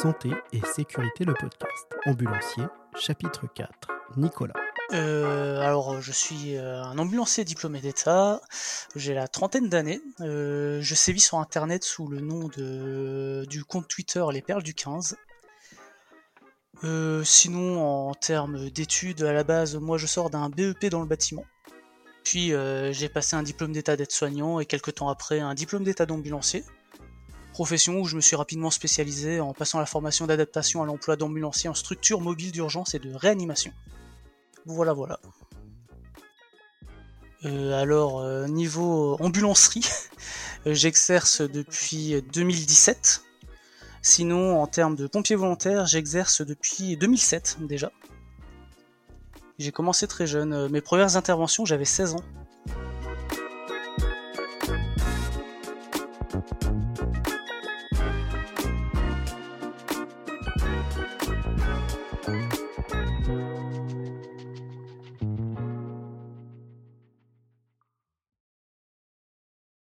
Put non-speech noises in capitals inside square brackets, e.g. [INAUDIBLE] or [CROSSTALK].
Santé et sécurité le podcast. Ambulancier, chapitre 4. Nicolas. Euh, alors, je suis euh, un ambulancier diplômé d'État. J'ai la trentaine d'années. Euh, je sévis sur Internet sous le nom de, du compte Twitter Les Perles du 15. Euh, sinon, en termes d'études, à la base, moi je sors d'un BEP dans le bâtiment. Puis j'ai passé un diplôme d'état d'aide-soignant et quelques temps après un diplôme d'état d'ambulancier profession où je me suis rapidement spécialisé en passant la formation d'adaptation à l'emploi d'ambulanciers en structure mobile d'urgence et de réanimation. Voilà, voilà. Euh, alors, euh, niveau ambulancerie, [LAUGHS] j'exerce depuis 2017. Sinon, en termes de pompier volontaire, j'exerce depuis 2007 déjà. J'ai commencé très jeune. Euh, mes premières interventions, j'avais 16 ans.